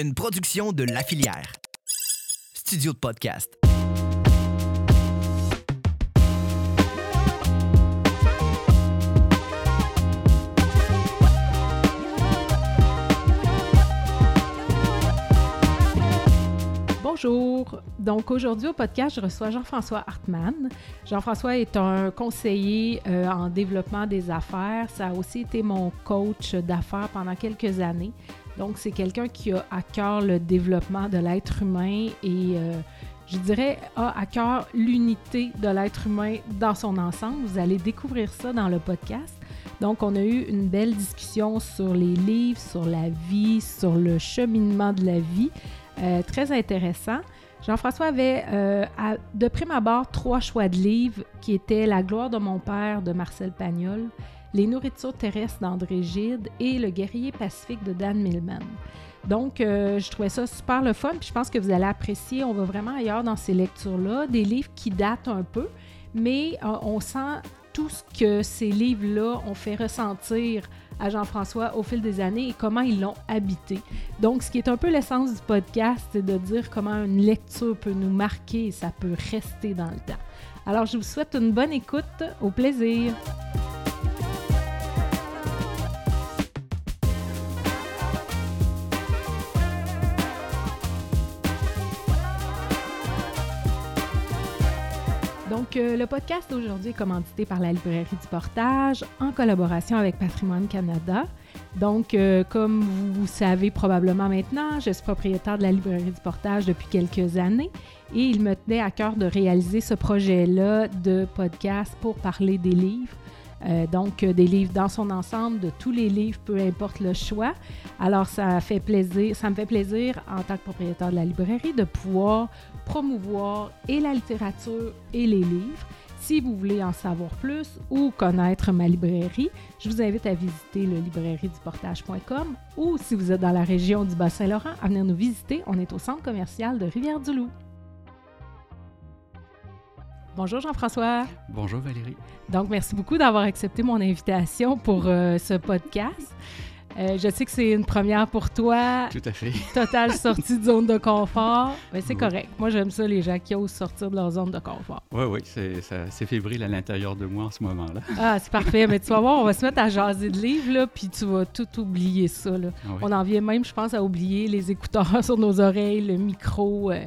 une production de La Filière. Studio de podcast. Bonjour. Donc aujourd'hui au podcast, je reçois Jean-François Hartmann. Jean-François est un conseiller euh, en développement des affaires. Ça a aussi été mon coach d'affaires pendant quelques années. Donc c'est quelqu'un qui a à cœur le développement de l'être humain et euh, je dirais a à cœur l'unité de l'être humain dans son ensemble. Vous allez découvrir ça dans le podcast. Donc, on a eu une belle discussion sur les livres, sur la vie, sur le cheminement de la vie. Euh, très intéressant. Jean-François avait, euh, de prime abord, trois choix de livres qui étaient La gloire de mon père de Marcel Pagnol, Les nourritures terrestres d'André Gide et Le guerrier pacifique de Dan Millman. Donc, euh, je trouvais ça super le fun, puis je pense que vous allez apprécier. On va vraiment ailleurs dans ces lectures-là, des livres qui datent un peu, mais on sent tout ce que ces livres-là ont fait ressentir à Jean-François au fil des années et comment ils l'ont habité. Donc, ce qui est un peu l'essence du podcast, c'est de dire comment une lecture peut nous marquer et ça peut rester dans le temps. Alors, je vous souhaite une bonne écoute. Au plaisir. Euh, le podcast d'aujourd'hui est commandité par la Librairie du Portage en collaboration avec Patrimoine Canada. Donc, euh, comme vous, savez probablement maintenant, je suis propriétaire de la Librairie du Portage depuis quelques années et il me tenait à cœur de réaliser ce projet-là de podcast pour parler des livres. Euh, donc, des livres dans son ensemble, de tous les livres, peu importe le choix. Alors, ça, fait plaisir, ça me fait plaisir en tant que propriétaire de la librairie de pouvoir promouvoir et la littérature et les livres. Si vous voulez en savoir plus ou connaître ma librairie, je vous invite à visiter le librairieduportage.com ou si vous êtes dans la région du Bas-Saint-Laurent, à venir nous visiter. On est au centre commercial de Rivière-du-Loup. Bonjour Jean-François. Bonjour Valérie. Donc, merci beaucoup d'avoir accepté mon invitation pour euh, ce podcast. Euh, je sais que c'est une première pour toi. Tout à fait. Totale sortie de zone de confort. Mais c'est correct. Moi, j'aime ça, les gens qui osent sortir de leur zone de confort. Oui, oui, c'est fébrile à l'intérieur de moi en ce moment-là. Ah, c'est parfait. Mais tu vas voir, on va se mettre à jaser de livres, là, puis tu vas tout oublier ça. Là. Ah on en vient même, je pense, à oublier les écouteurs sur nos oreilles, le micro. Euh.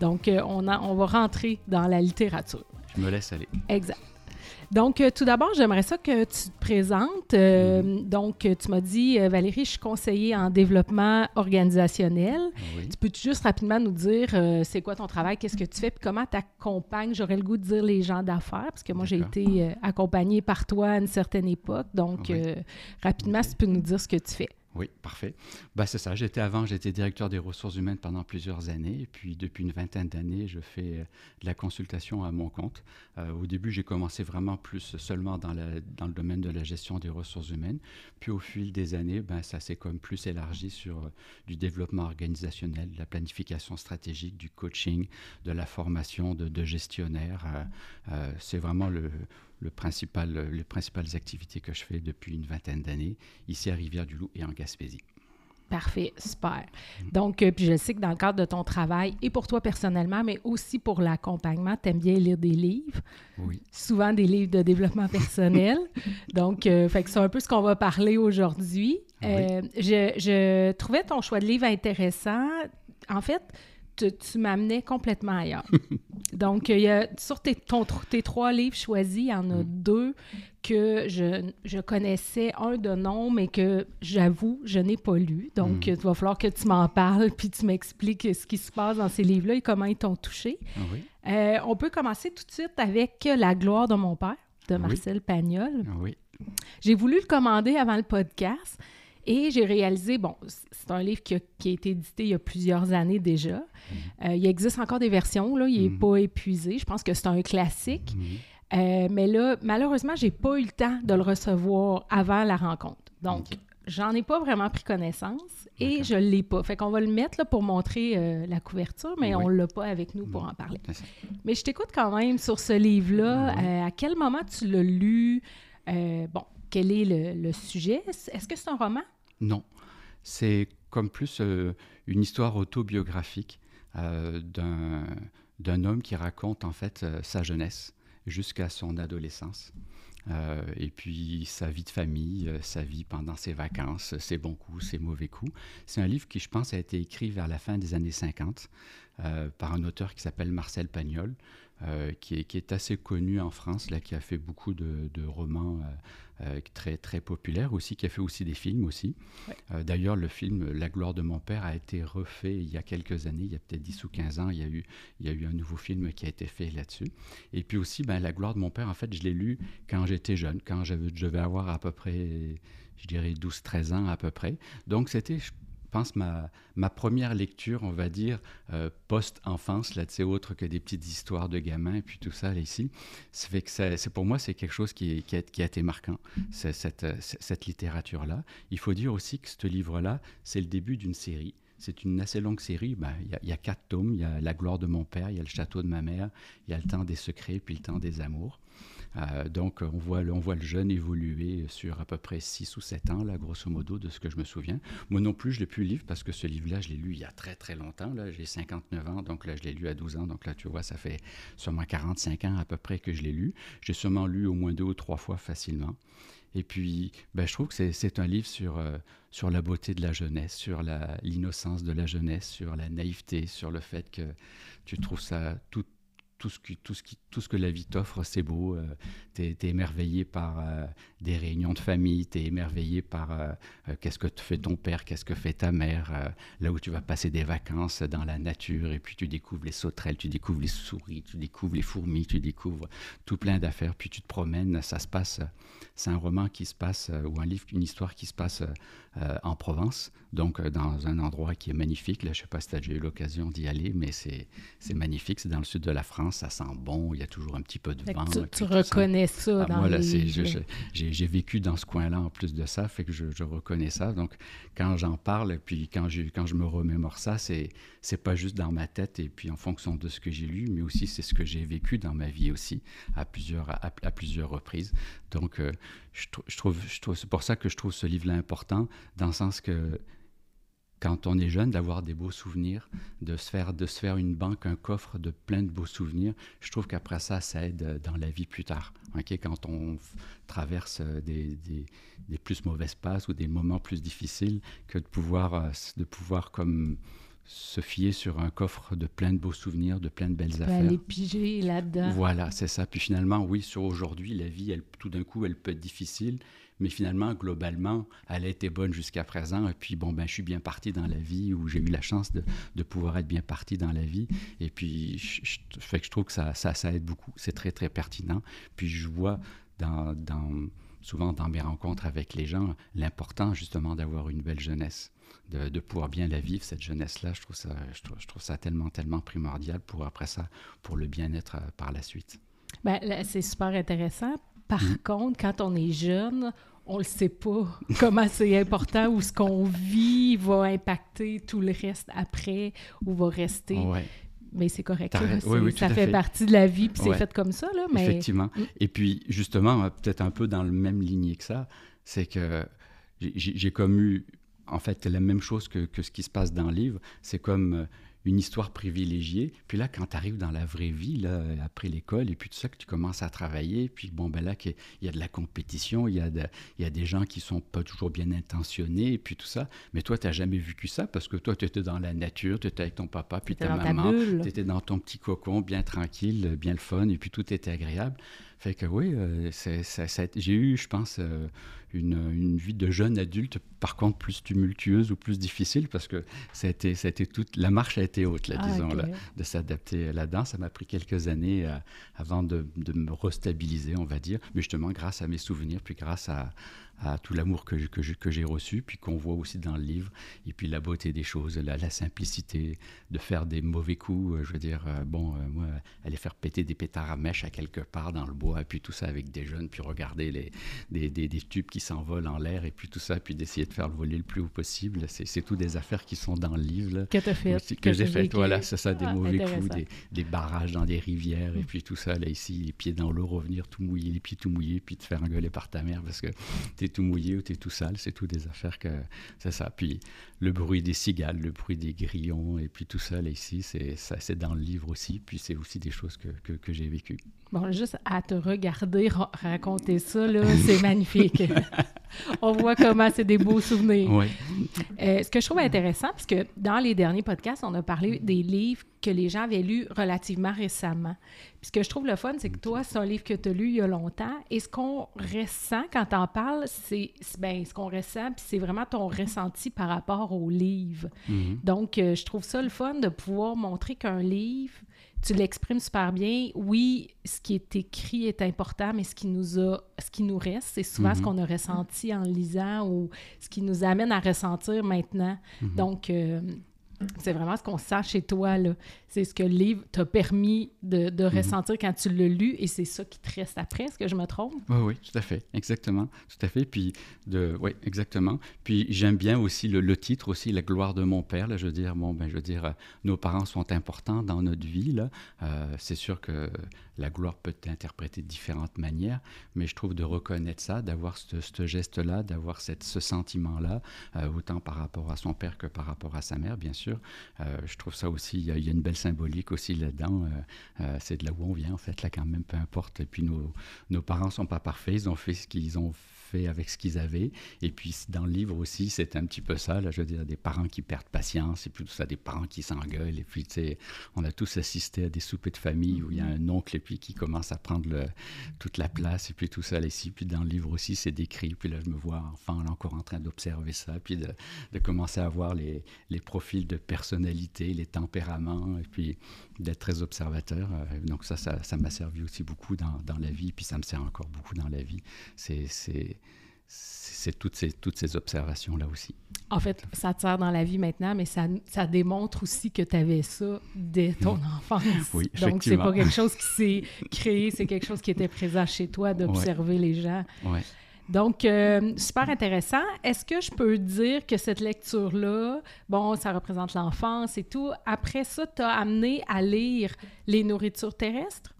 donc, euh, on, on va rentrer dans la littérature. Je me laisse aller. Exact. Donc, euh, tout d'abord, j'aimerais ça que tu te présentes. Euh, mm-hmm. Donc, tu m'as dit, euh, Valérie, je suis conseiller en développement organisationnel. Tu peux juste rapidement nous dire c'est quoi ton travail, qu'est-ce que tu fais, puis comment tu accompagnes, j'aurais le goût de dire les gens d'affaires, parce que moi, j'ai été accompagnée par toi à une certaine époque. Donc, rapidement, si tu peux nous dire ce que tu fais. Oui, parfait. Bah, c'est ça. J'étais avant, j'étais directeur des ressources humaines pendant plusieurs années. Et puis, depuis une vingtaine d'années, je fais euh, de la consultation à mon compte. Euh, au début, j'ai commencé vraiment plus seulement dans, le domaine de la gestion des ressources humaines. Puis, au fil des années, ben, ça s'est comme plus élargi sur euh, du développement organisationnel, de la planification stratégique, du coaching, de la formation de gestionnaires. c'est vraiment le, le principal, les principales activités que je fais depuis une vingtaine d'années, ici à Rivière-du-Loup et en Gaspésie. Parfait, super. Donc, euh, puis je sais que dans le cadre de ton travail, et pour toi personnellement, mais aussi pour l'accompagnement, tu aimes bien lire des livres. Oui. Souvent des livres de développement personnel. Donc, euh, fait que c'est un peu ce qu'on va parler aujourd'hui. Euh, je, je, trouvais ton choix de livre intéressant. En fait, tu, m'amenais complètement ailleurs. Donc, il y a, sur tes, tes, trois livres choisis, il y en a mm. deux que je, je, connaissais, un de nom, mais que j'avoue, je n'ai pas lu. Donc, mm. il va falloir que tu m'en parles puis tu m'expliques ce qui se passe dans ces livres-là et comment ils t'ont touché. Ah oui. Euh, on peut commencer tout de suite avec La gloire de mon père de Marcel Pagnol. Ah oui. J'ai voulu le commander avant le podcast et j'ai réalisé, bon, c'est un livre qui a, été édité il y a plusieurs années déjà. Mhm. Euh, il existe encore des versions, là, il n'est mhm. pas épuisé. Je pense que c'est un classique. Mhm. Euh, mais là, malheureusement, j'ai pas eu le temps de le recevoir avant la rencontre. Donc, j'en ai pas vraiment pris connaissance et je l'ai pas. Fait qu'on va le mettre là, pour montrer euh, la couverture, mais on l'a pas avec nous pour en parler. Mais je t'écoute quand même sur ce livre-là. à quel moment tu l'as lu? bon, quel est le sujet? Est-ce que c'est un roman? Non. C'est comme plus euh, une histoire autobiographique d'un homme qui raconte en fait sa jeunesse jusqu'à son adolescence. Euh, et puis sa vie de famille, euh, sa vie pendant ses vacances, ses bons coups, ses mauvais coups. C'est un livre qui, je pense, a été écrit vers la fin des années 50 euh, par un auteur qui s'appelle Marcel Pagnol, qui est, qui, est, assez connu en France, là, qui a fait beaucoup de, de romans euh, très, très populaire aussi, qui a fait aussi des films aussi. Euh, d'ailleurs, le film La gloire de mon père a été refait il y a quelques années, il y a peut-être 10 ou 15 ans, il y, a eu, il y a eu un nouveau film qui a été fait là-dessus. Et puis aussi, ben, La gloire de mon père, en fait, je l'ai lu quand j'étais jeune, quand je devais avoir à peu près, je dirais 12-13 ans à peu près. Donc c'était, pense, ma, ma première lecture, on va dire, euh, post-enfance, là, tu sais, autre que des petites histoires de gamins et puis tout ça, là, ici. C'est, pour moi, c'est quelque chose qui, a, qui, a, été marquant, cette, cette littérature-là. Il faut dire aussi que ce livre-là, c'est le début d'une série. C'est une assez longue série. Ben, il y, y, a quatre tomes. Il y a La gloire de mon père, il y a Le château de ma mère, il y a Le temps des secrets, puis Le temps des amours. Euh, donc, on voit, on voit le jeune évoluer sur à peu près 6 ou 7 ans, là, grosso modo, de ce que je me souviens. Moi non plus, je l'ai plus le livre parce que ce livre-là, je l'ai lu il y a très, très longtemps. Là, j'ai 59 ans, donc là, je l'ai lu à 12 ans. Donc là, tu vois, ça fait sûrement 45 ans à peu près que je l'ai lu. J'ai sûrement lu au moins deux ou trois fois facilement. Et puis, ben, je trouve que c'est un livre sur, euh, sur la beauté de la jeunesse, sur l'innocence de la jeunesse, sur la naïveté, sur le fait que tu trouves ça tout, tout ce, que la vie t'offre, c'est beau. Euh, émerveillé par euh, des réunions de famille, tu es émerveillé par euh, qu'est-ce que fait ton père, qu'est-ce que fait ta mère, là où tu vas passer des vacances dans la nature, et puis tu découvres les sauterelles, tu découvres les souris, tu découvres les fourmis, tu découvres tout plein d'affaires, puis tu te promènes, ça se passe, c'est un roman qui se passe, ou un livre, une histoire qui se passe en Provence, donc dans un endroit qui est magnifique. Là, je ne sais pas si tu as déjà eu l'occasion d'y aller, mais c'est magnifique, c'est dans le sud de la France ça sent bon, il y a toujours un petit peu de vent. Tu, reconnais ça, ah, dans moi, j'ai vécu dans ce coin-là en plus de ça, fait que je, reconnais ça. Donc, quand j'en parle, puis quand je, quand je me remémore ça, c'est c'est pas juste dans ma tête et puis en fonction de ce que j'ai lu, mais aussi c'est ce que j'ai vécu dans ma vie aussi à plusieurs, à, plusieurs reprises. Donc, euh, je, trouve, je trouve c'est pour ça que je trouve ce livre-là important, dans le sens que quand on est jeune, d'avoir des beaux souvenirs, de se, faire, de se faire une banque, un coffre de plein de beaux souvenirs. Je trouve qu'après ça, ça aide euh, dans la vie plus tard. Quand on traverse euh, des, des, plus mauvaises passes ou des moments plus difficiles, que de pouvoir, euh, de pouvoir comme se fier sur un coffre de plein de beaux souvenirs, de plein de belles affaires. Aller piger là-dedans. Voilà, c'est ça. Puis finalement, oui, sur aujourd'hui, la vie, elle, tout d'un coup, elle peut être difficile, mais finalement, globalement, elle a été bonne jusqu'à présent. Et puis, bon, ben, je suis bien parti dans la vie, où j'ai eu la chance de, pouvoir être bien parti dans la vie. Et puis, je, fait que je trouve que ça, ça, aide beaucoup. C'est très, très pertinent. Puis, je vois souvent dans mes rencontres avec les gens l'important, justement, d'avoir une belle jeunesse. De, pouvoir bien la vivre, cette jeunesse-là, je, trouve ça, je trouve ça tellement, tellement primordial pour après ça, pour le bien-être euh, par la suite. Ben, c'est super intéressant par mm. contre, quand on est jeune, on ne le sait pas comment c'est important ou ce qu'on vit va impacter tout le reste après ou va rester. Mais c'est correct. ça fait partie de la vie, puis c'est fait comme ça. Là, mais... Effectivement. Mm. Et puis, justement, peut-être un peu dans le même lignée que ça, c'est que j'ai comme eu, en fait, la même chose que, que, ce qui se passe dans le livre. C'est comme euh, une histoire privilégiée. Puis là, quand tu arrives dans la vraie vie, là, après l'école, et puis tout ça, que tu commences à travailler, puis bon, ben là, il y a de la compétition, il y, a il y a des gens qui sont pas toujours bien intentionnés, et puis tout ça. Mais toi, tu n'as jamais vécu ça parce que toi, tu étais dans la nature, tu étais avec ton papa, puis ta maman, tu étais dans ton petit cocon, bien tranquille, bien le fun, et puis tout était agréable. Fait que oui, euh, j'ai eu, je pense, euh, une, une, vie de jeune adulte, par contre plus tumultueuse ou plus difficile, parce que ça a été, ça a été toute, la marche a été haute, là, ah, disons, là, de s'adapter là-dedans. Ça m'a pris quelques années euh, avant de, de, me restabiliser, on va dire, mais justement grâce à mes souvenirs, puis grâce à, à tout l'amour que, que, que j'ai reçu, puis qu'on voit aussi dans le livre, et puis la beauté des choses, la, la simplicité de faire des mauvais coups. Euh, je veux dire, euh, bon, euh, moi, aller faire péter des pétards à mèche à quelque part dans le bois, et puis tout ça avec des jeunes, puis regarder les, des, des, des tubes qui s'envolent en l'air, et puis tout ça, puis d'essayer de faire le voler le plus haut possible. C'est tout des affaires qui sont dans le livre. Là, que tu fait. Que, que j'ai fait, voilà, c'est ça, des ah, mauvais coups, des, des, barrages dans des rivières, et puis tout ça, là, ici, les pieds dans l'eau, revenir tout mouillé, les pieds tout mouillés, puis te faire engueuler par ta mère parce que tu tout mouillé ou tu es tout sale. C'est tout des affaires que c'est ça. Puis le bruit des cigales, le bruit des grillons et puis tout ça là ici, c'est dans le livre aussi. Puis c'est aussi des choses que, que j'ai vécues. Bon, juste à te regarder raconter ça, là, c'est magnifique. On voit comment c'est des beaux souvenirs. Oui. Euh, ce que je trouve intéressant, parce que dans les derniers podcasts, on a parlé des livres que les gens avaient lus relativement récemment. Puis ce que je trouve le fun, c'est que toi, c'est un livre que tu as lu il y a longtemps. Et ce qu'on ressent quand tu en parles, c'est ben, ce qu'on ressent, puis c'est vraiment ton ressenti par rapport au livre. Mhm. Donc, euh, je trouve ça le fun de pouvoir montrer qu'un livre tu l'exprimes super bien. Oui, ce qui est écrit est important, mais ce qui nous a, ce qui nous reste, c'est souvent ce Mhm. qu'on a ressenti en lisant ou ce qui nous amène à ressentir maintenant. Mhm. Donc, euh, c'est vraiment ce qu'on sent chez toi, là. C'est ce que le livre t'a permis de, de ressentir quand tu l'as lu et c'est ça qui te reste après. Est-ce que je me trompe? Oui, oui, tout à fait, exactement, tout à fait. Puis, de, oui, exactement. Puis, j'aime bien aussi le, le titre, aussi, La gloire de mon père. Là, je veux dire, bon, ben, je veux dire, euh, nos parents sont importants dans notre vie. Là. Euh, c'est sûr que la gloire peut être interprétée de différentes manières, mais je trouve de reconnaître ça, d'avoir ce, geste-là, d'avoir cette, ce sentiment-là, euh, autant par rapport à son père que par rapport à sa mère, bien sûr. Je trouve ça aussi, il y, a, il y a une belle symbolique aussi là-dedans. Euh, euh, c'est de là où on vient, en fait, là, quand même, peu importe. Et puis, nos, nos parents sont pas parfaits, ils ont fait ce qu'ils ont fait avec ce qu'ils avaient. Et puis, dans le livre aussi, c'est un petit peu ça, là, je veux dire, des parents qui perdent patience, et puis tout ça, des parents qui s'engueulent. Et puis, tu sais, on a tous assisté à des soupers de famille où il y a un oncle, et puis qui commence à prendre le, toute la place, et puis tout ça, ici. Puis, dans le livre aussi, c'est décrit. Puis là, je me vois enfant, là, encore en train d'observer ça, puis de, de commencer à voir les, les profils de personnalité, les tempéraments, et puis d'être très observateur. Euh, Donc ça, ça, ça m'a servi aussi beaucoup dans, dans, la vie, puis ça me sert encore beaucoup dans la vie. C'est, c'est, toutes ces, toutes ces observations-là aussi. En fait, ça te sert dans la vie maintenant, mais ça, ça démontre aussi que tu avais ça dès ton enfance. Oui, Donc, c'est pas quelque chose qui s'est créé, c'est quelque chose qui était présent chez toi, d'observer ouais. les gens. Ouais. Donc, euh, super intéressant. Est-ce que je peux dire que cette lecture-là, bon, ça représente l'enfance et tout, après ça, t'as amené à lire Les nourritures terrestres?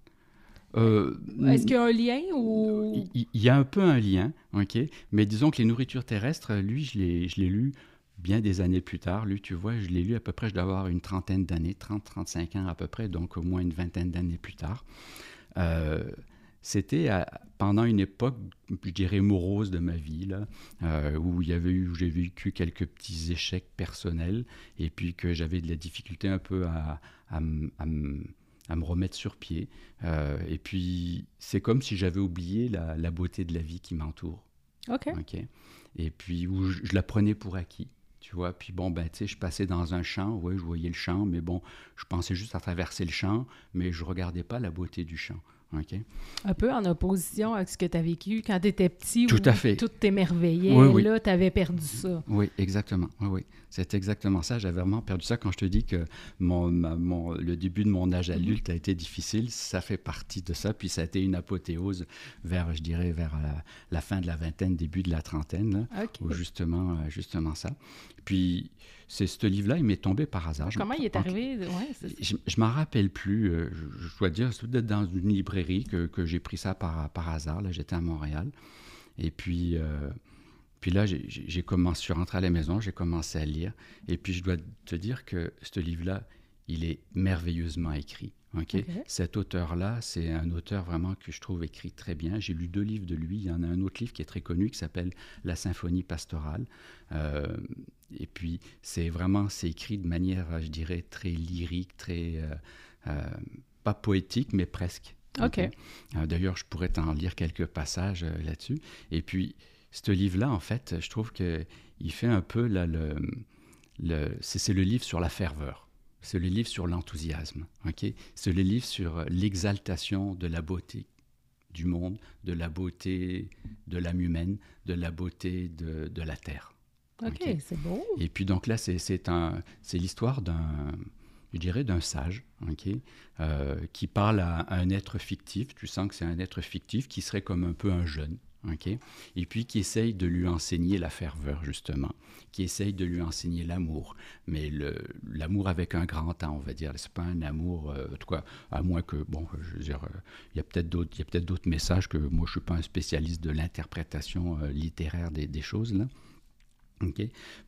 Euh, Est-ce qu'il y a un lien ou... Il, y a un peu un lien, OK? Mais disons que Les nourritures terrestres, lui, je l'ai, je l'ai lu bien des années plus tard. Lui, tu vois, je l'ai lu à peu près, je dois avoir une trentaine d'années, 30-35 ans à peu près, donc au moins une vingtaine d'années plus tard. Euh, c'était pendant une époque, je dirais, morose de ma vie, là, euh, où il y avait eu, où j'ai vécu quelques petits échecs personnels, et puis que j'avais de la difficulté un peu à, à, à, à me remettre sur pied. Euh, et puis, c'est comme si j'avais oublié la, la, beauté de la vie qui m'entoure. OK. OK. Et puis, où je, je la prenais pour acquis. Tu vois, puis bon, ben, tu sais, je passais dans un champ, ouais, je voyais le champ, mais bon, je pensais juste à traverser le champ, mais je regardais pas la beauté du champ. Okay. Un peu en opposition avec ce que tu as vécu quand tu étais petit, tout où à fait. tout t'émerveillait. Oui, oui. Là, tu avais perdu ça. Oui, exactement. Oui, oui. C'est exactement ça. J'avais vraiment perdu ça quand je te dis que mon, ma, mon, le début de mon âge adulte a été difficile. Ça fait partie de ça. Puis ça a été une apothéose vers, je dirais, vers la, la fin de la vingtaine, début de la trentaine, là, okay. où justement, justement ça. Puis c'est ce livre-là, il m'est tombé par hasard. Comment je, il est arrivé? Ouais, je ne m'en rappelle plus. euh, Je, je, dois dire, c'est peut-être dans une librairie que, que j'ai pris ça par, par hasard. Là, j'étais à Montréal. Et puis, euh, puis là, j'ai commencé, je suis rentré à la maison, j'ai commencé à lire. Et puis, je dois te dire que ce livre-là, il est merveilleusement écrit. Okay? Okay. Cet auteur-là, c'est un auteur vraiment que je trouve écrit très bien. J'ai lu deux livres de lui. Il y en a un autre livre qui est très connu qui s'appelle La Symphonie pastorale. Euh, et puis, c'est vraiment, c'est écrit de manière, je dirais, très lyrique, très, euh, euh, pas poétique, mais presque. OK? okay? D'ailleurs, je pourrais t'en lire quelques passages là-dessus. Et puis, ce livre-là, en fait, je trouve qu'il fait un peu, là, le, le c'est le livre sur la ferveur c'est le livre sur l'enthousiasme. Okay? C'est le livre sur l'exaltation de la beauté du monde, de la beauté de l'âme humaine, de la beauté de, de la terre. OK, okay? c'est beau. Et puis donc là, c'est l'histoire d'un, je dirais, d'un sage okay? euh, qui parle à, à, un être fictif. Tu sens que c'est un être fictif qui serait comme un peu un jeune. Et puis qui essaye de lui enseigner la ferveur, justement, qui essaye de lui enseigner l'amour. Mais l'amour avec un grand temps, on va dire. C'est pas un amour, euh, en tout cas, à moins que, bon, je veux dire, euh, il y a peut-être d'autres, peut messages que moi, je suis pas un spécialiste de l'interprétation euh, littéraire des, des, choses, là. OK?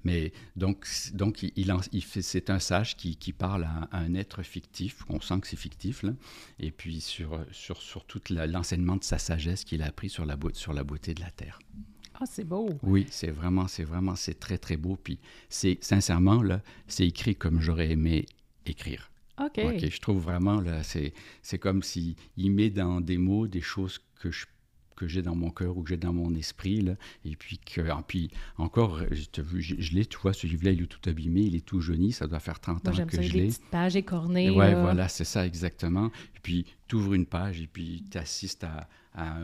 Mais donc, donc il, il c'est un sage qui, qui parle à, un être fictif, on sent que c'est fictif, là, et puis sur, sur, sur tout l'enseignement de sa sagesse qu'il a appris sur la, sur la beauté de la terre. Ah, c'est beau. Oui, c'est vraiment, c'est vraiment, c'est très, très beau. Puis, c'est, sincèrement, là, c'est écrit comme j'aurais aimé écrire. OK. OK, je trouve vraiment, là, c'est, c'est comme s'il met dans des mots des choses que je que j'ai dans mon cœur ou que j'ai dans mon esprit. Là, et puis, que, ah, puis encore, je, je, je l'ai, tu vois, ce livre-là, il est tout abîmé, il est tout jauni, ça doit faire 30 ans que je l'ai. petites pages écornées. Oui, voilà, c'est ça exactement. Et puis, tu ouvres une page et puis tu assistes à, à,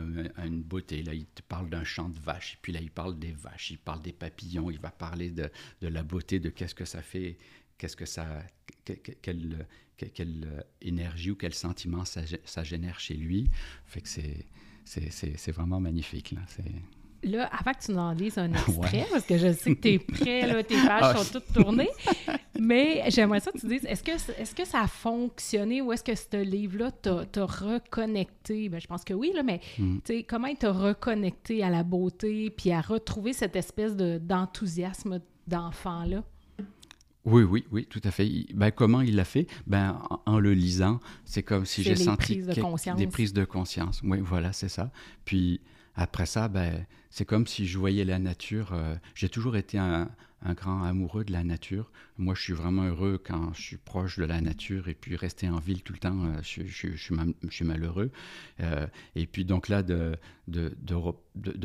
une beauté. Là, il te parle d'un champ de vaches, et puis là, il parle des vaches, il parle des papillons, il va parler de, de la beauté, de qu'est-ce que ça fait, qu'est-ce que ça, quelle, quelle, énergie ou quel sentiment ça, ça génère chez lui. Fait que c'est c'est vraiment magnifique. Là. Là, avant que tu nous en dises un extrait, parce que je sais que tu es prêt, là, tes pages ah, sont toutes tournées, mais j'aimerais ça que tu dises, est-ce que, est que ça a fonctionné ou est-ce que ce livre-là t'a reconnecté? Ben, je pense que oui, là, mais mm. comment il t'a reconnecté à la beauté puis à retrouver cette espèce d'enthousiasme d'enfant-là? Oui, oui, oui, tout à fait. Ben, comment il l'a fait? Ben, en, le lisant, c'est comme si j'ai senti des prises de conscience. Oui, voilà, c'est ça. Puis après ça, ben, c'est comme si je voyais la nature. Euh, j'ai toujours été un, grand amoureux de la nature. Moi, je suis vraiment heureux quand je suis proche de la nature et puis rester en ville tout le temps, euh, je, suis, malheureux. Euh, et puis donc là, de,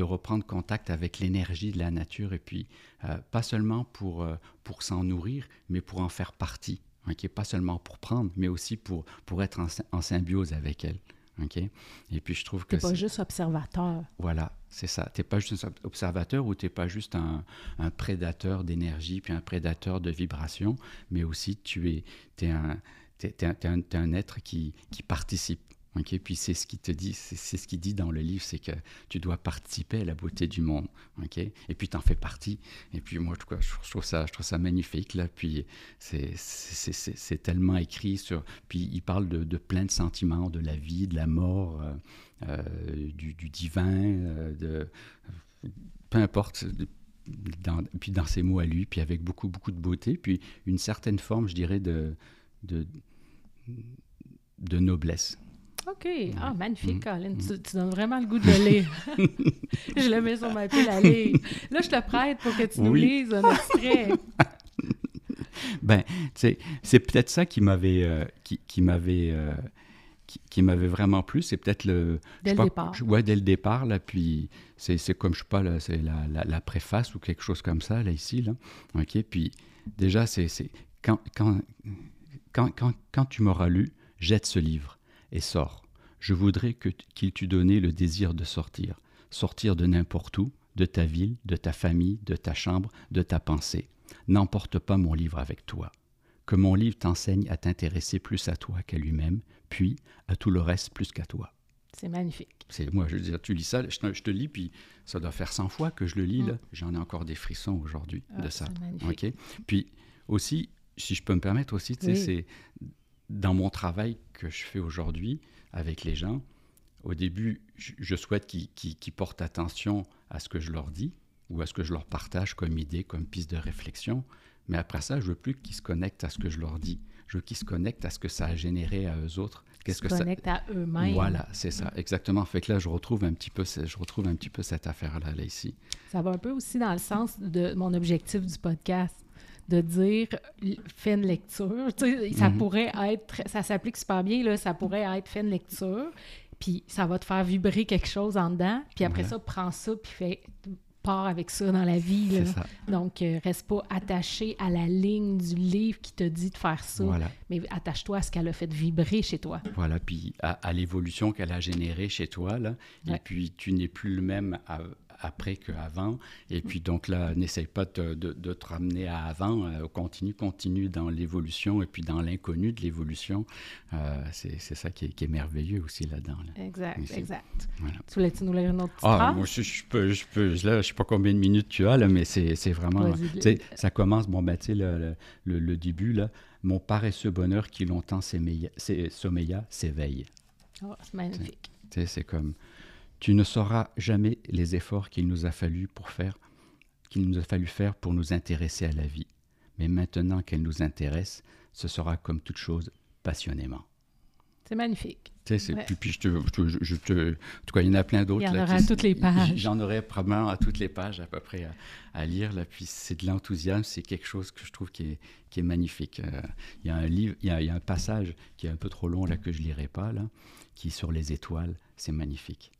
reprendre contact avec l'énergie de la nature et puis pas seulement pour, s'en nourrir, mais pour en faire partie. Okay? Pas seulement pour prendre, mais aussi pour, être en symbiose avec elle. OK? Et puis je trouve que... Tu pas juste observateur. Voilà, c'est ça. Tu n'es pas juste un observateur ou tu n'es pas juste un, un prédateur d'énergie puis un prédateur de vibration, mais aussi tu es, es, un, es, un, un, être qui, qui participe. Okay? Puis c'est ce qui te dit, c'est ce qu'il dit dans le livre, c'est que tu dois participer à la beauté du monde. Okay? Et puis tu en fais partie. Et puis moi, je, trouve, ça, je trouve ça magnifique. Là. Puis c'est tellement écrit sur. Puis il parle de, de, plein de sentiments, de la vie, de la mort, euh, euh du, du, divin, euh, de, peu importe. Puis dans ses mots à lui, puis avec beaucoup, beaucoup de beauté, puis une certaine forme, je dirais, de, de, de noblesse. OK. Ah, magnifique, mm. Colin. Tu, tu, donnes vraiment le goût de le lire. je le mets sur ma pile à lire. Là, je te prête pour que tu nous lises un extrait. ben, tu sais, c'est peut-être ça qui m'avait... Euh, qui, qui m'avait... Euh, qui, m'avait vraiment plu, c'est peut-être le... Dès le départ. ouais, dès le départ, là, puis c'est comme, je sais pas, c'est la, la, la, préface ou quelque chose comme ça, là, ici, là. OK, puis déjà, c'est... Quand, quand, quand, quand, quand tu m'auras lu, jette ce livre et sors. Je voudrais qu'il t'eût donné le désir de sortir, sortir de n'importe où, de ta ville, de ta famille, de ta chambre, de ta pensée. N'emporte pas mon livre avec toi. Que mon livre t'enseigne à t'intéresser plus à toi qu'à lui-même, puis à tout le reste plus qu'à toi. C'est magnifique. C'est moi, je veux dire, tu lis ça, je te, lis, puis ça doit faire 100 fois que je le lis. Mm. J'en ai encore des frissons aujourd'hui ah, de ça. Ok? Puis aussi, si je peux me permettre aussi, c'est dans mon travail que je fais aujourd'hui avec les gens, au début, je souhaite qu'ils portent attention à ce que je leur dis ou à ce que je leur partage comme idée, comme piste de réflexion. Mais après ça, je veux plus qu'ils se connectent à ce que je leur dis. Je veux qu'ils se connectent à ce que ça a généré à eux autres. Qu'est-ce que connectent à eux-mêmes. Voilà, c'est ça, exactement. Fait que là, je retrouve un petit peu, je retrouve un petit peu cette affaire-là là, ici. Ça va un peu aussi dans le sens de mon objectif du podcast de dire fais une lecture. ça mhm. pourrait être, ça s'applique super bien, là, ça pourrait être fais une lecture, puis ça va te faire vibrer quelque chose en dedans, puis après ça, prends ça, puis fais pars avec ça dans la vie. Là. Donc, euh, reste pas attaché à la ligne du livre qui te dit de faire ça, mais attache-toi à ce qu'elle a fait vibrer chez toi. Voilà, puis à, l'évolution qu'elle a générée chez toi, là, et puis tu n'es plus le même après qu'avant. Et puis donc là, n'essaye pas de, de, te ramener à avant, euh, continue, continue dans l'évolution et puis dans l'inconnu de l'évolution. Euh, c'est ça qui est, qui est, merveilleux aussi là-dedans. Exact, exact. Tu voulais-tu nous lire une autre ah, moi, je, je, peux, je peux, là, je sais pas combien de minutes tu as, là, mais c'est vraiment, ça commence, bon, ben, tu sais, le, le, le, début, là, mon paresseux bonheur qui longtemps sommeilla s'éveille. Oh, c'est magnifique. C'est comme, tu ne sauras jamais les efforts qu'il nous a fallu pour faire, qu'il nous a fallu faire pour nous intéresser à la vie. Mais maintenant qu'elle nous intéresse, ce sera comme toute chose passionnément. C'est magnifique. Puis, je, te, je, te, en tout cas, il y en a plein d'autres. Il y en aura à toutes les pages. J'en aurais probablement à toutes les pages à peu près à, lire. Là. Puis c'est de l'enthousiasme, c'est quelque chose que je trouve qui est, qui est magnifique. Euh, il y a un livre, il y a, il y a, un passage qui est un peu trop long là que je lirai pas là, qui est sur les étoiles. C'est magnifique.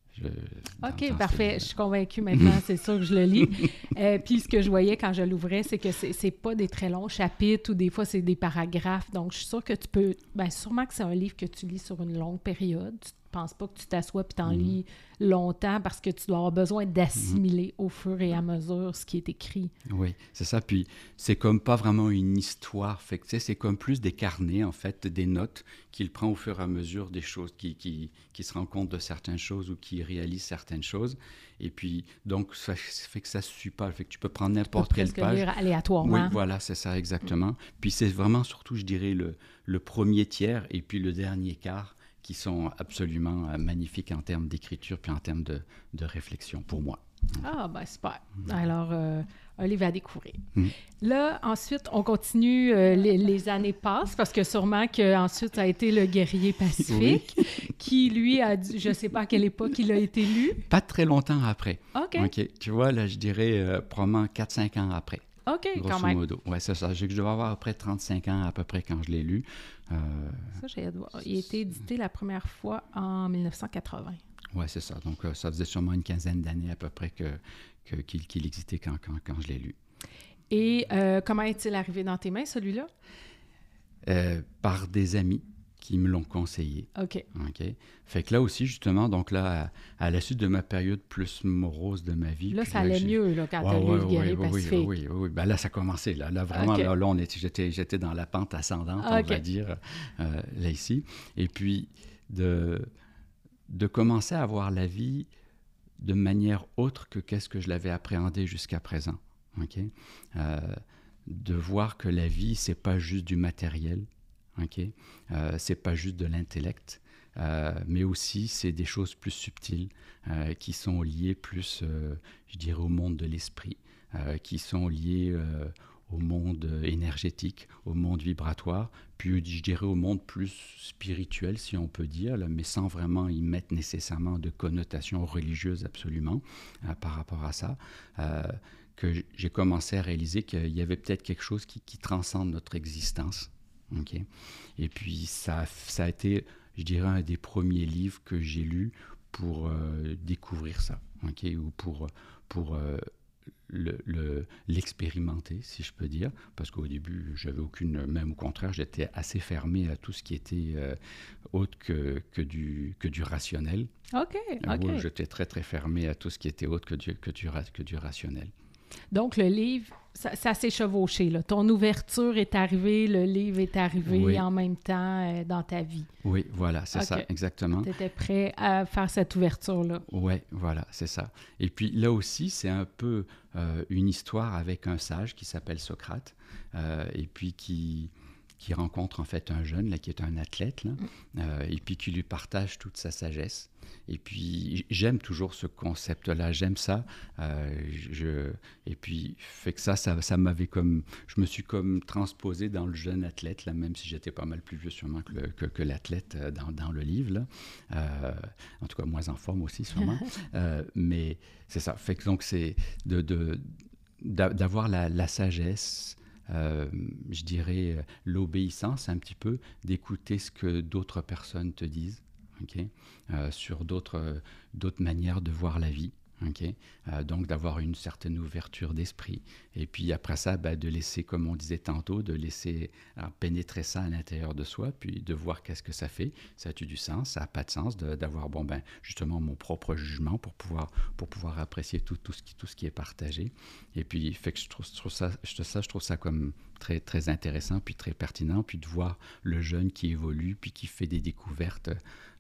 OK, parfait. Je suis convaincue maintenant, c'est sûr que je le lis. Euh, puis ce que je voyais quand je l'ouvrais, c'est que c'est, pas des très longs chapitres ou des fois c'est des paragraphes. Donc je suis sûre que tu peux. Bien, sûrement que c'est un livre que tu lis sur une longue période pense pas que tu t'assois puis t'en mhm. lis longtemps parce que tu dois avoir besoin d'assimiler mhm. au fur et à mesure ce qui est écrit. Oui, c'est ça. Puis c'est comme pas vraiment une histoire. Fait que, c'est comme plus des carnets, en fait, des notes qu'il prend au fur et à mesure des choses, qui, qui, qui se rend compte de certaines choses ou qui réalise certaines choses. Et puis, donc, ça fait que ça ne suit pas. Fait que tu peux prendre n'importe quelle page. lire aléatoirement. Oui, voilà, c'est ça, exactement. Puis c'est vraiment surtout, je dirais, le, le premier tiers et puis le dernier quart qui sont absolument euh, magnifiques en termes d'écriture puis en termes de, de, réflexion pour moi. Ah, ben super. Mm. Alors, euh, un livre à découvrir. Mm. Là, ensuite, on continue, euh, les, années passent parce que sûrement qu'ensuite, ça a été le guerrier pacifique qui, lui, a je ne sais pas à quelle époque il a été lu. Pas très longtemps après. OK. Tu vois, là, je dirais probablement 4-5 ans après. OK, grosso quand même. modo. Oui, c'est ça. Je devais avoir après 35 ans à peu près quand je l'ai lu. Euh, ça, j'ai. Il a été édité la première fois en 1980. Oui, c'est ça. Donc, euh, ça faisait sûrement une quinzaine d'années à peu près qu'il que, qu'il existait quand, quand, quand je l'ai lu. Et euh, comment est-il arrivé dans tes mains, celui-là? par des amis qui me l'ont conseillé. OK. OK? Fait que là aussi, justement, donc là, à, la suite de ma période plus morose de ma vie. Là, ça allait mieux, là, quand tu as lu le guerrier oui, Pacifique. Oui, oui, oui. Ben là, ça a commencé. Là, là vraiment, là, là, on était, j'étais, j'étais dans la pente ascendante, on va dire, euh, là, ici. Et puis, de, de commencer à voir la vie de manière autre que qu'est-ce que je l'avais appréhendé jusqu'à présent. OK? Euh, de voir que la vie, c'est pas juste du matériel, ok. Euh, c'est pas juste de l'intellect, euh, mais aussi c'est des choses plus subtiles euh, qui sont liées plus, je dirais, au monde de l'esprit, qui sont liées au monde énergétique, au monde vibratoire, puis je dirais au monde plus spirituel, si on peut dire, mais sans vraiment y mettre nécessairement de connotation religieuse absolument par rapport à ça que j'ai commencé à réaliser qu'il y avait peut-être quelque chose qui transcende notre existence ok Et puis ça, ça a été, je dirais, un des premiers livres que j'ai lus pour euh, découvrir ça, ok ou pour, pour euh, l'expérimenter, si je peux dire, parce qu'au début, j'avais aucune, même au contraire, j'étais assez fermé à tout ce qui était euh, autre que, que, du, que du rationnel. OK, OK. J'étais très, très fermé à tout ce qui était autre que du, que du, que du rationnel. Donc, le livre, ça, s'est chevauché. Là. Ton ouverture est arrivée, le livre est arrivé en même temps euh, dans ta vie. Oui, voilà, c'est ça, exactement. Tu étais prêt à faire cette ouverture-là. Oui, voilà, c'est ça. Et puis là aussi, c'est un peu euh, une histoire avec un sage qui s'appelle Socrate, euh, et puis qui, qui rencontre en fait un jeune, là, qui est un athlète, là, mm. et puis qui lui partage toute sa sagesse. Et puis, j'aime toujours ce concept-là, j'aime ça. Euh, je, et puis, fait que ça, ça, m'avait comme. Je me suis comme transposé dans le jeune athlète, là, même si j'étais pas mal plus vieux sûrement que, que, l'athlète euh, dans, dans, le livre. Là. Euh, en tout cas, moins en forme aussi, sûrement. mais c'est ça. Fait que donc, c'est de, de d'avoir la, la, sagesse, je dirais l'obéissance un petit peu, d'écouter ce que d'autres personnes te disent, euh, sur d'autres manières de voir la vie. Euh, donc, d'avoir une certaine ouverture d'esprit. Et puis, après ça, ben, de laisser, comme on disait tantôt, de laisser euh, pénétrer ça à l'intérieur de soi, puis de voir qu'est-ce que ça fait. Ça a-tu du sens? Ça n'a pas de sens d'avoir, bon, ben, justement, mon propre jugement pour pouvoir, pour pouvoir apprécier tout, tout, ce qui, tout ce qui est partagé. Et puis, fait que je trouve, je trouve ça, je trouve ça comme très, très intéressant, puis très pertinent, puis de voir le jeune qui évolue, puis qui fait des découvertes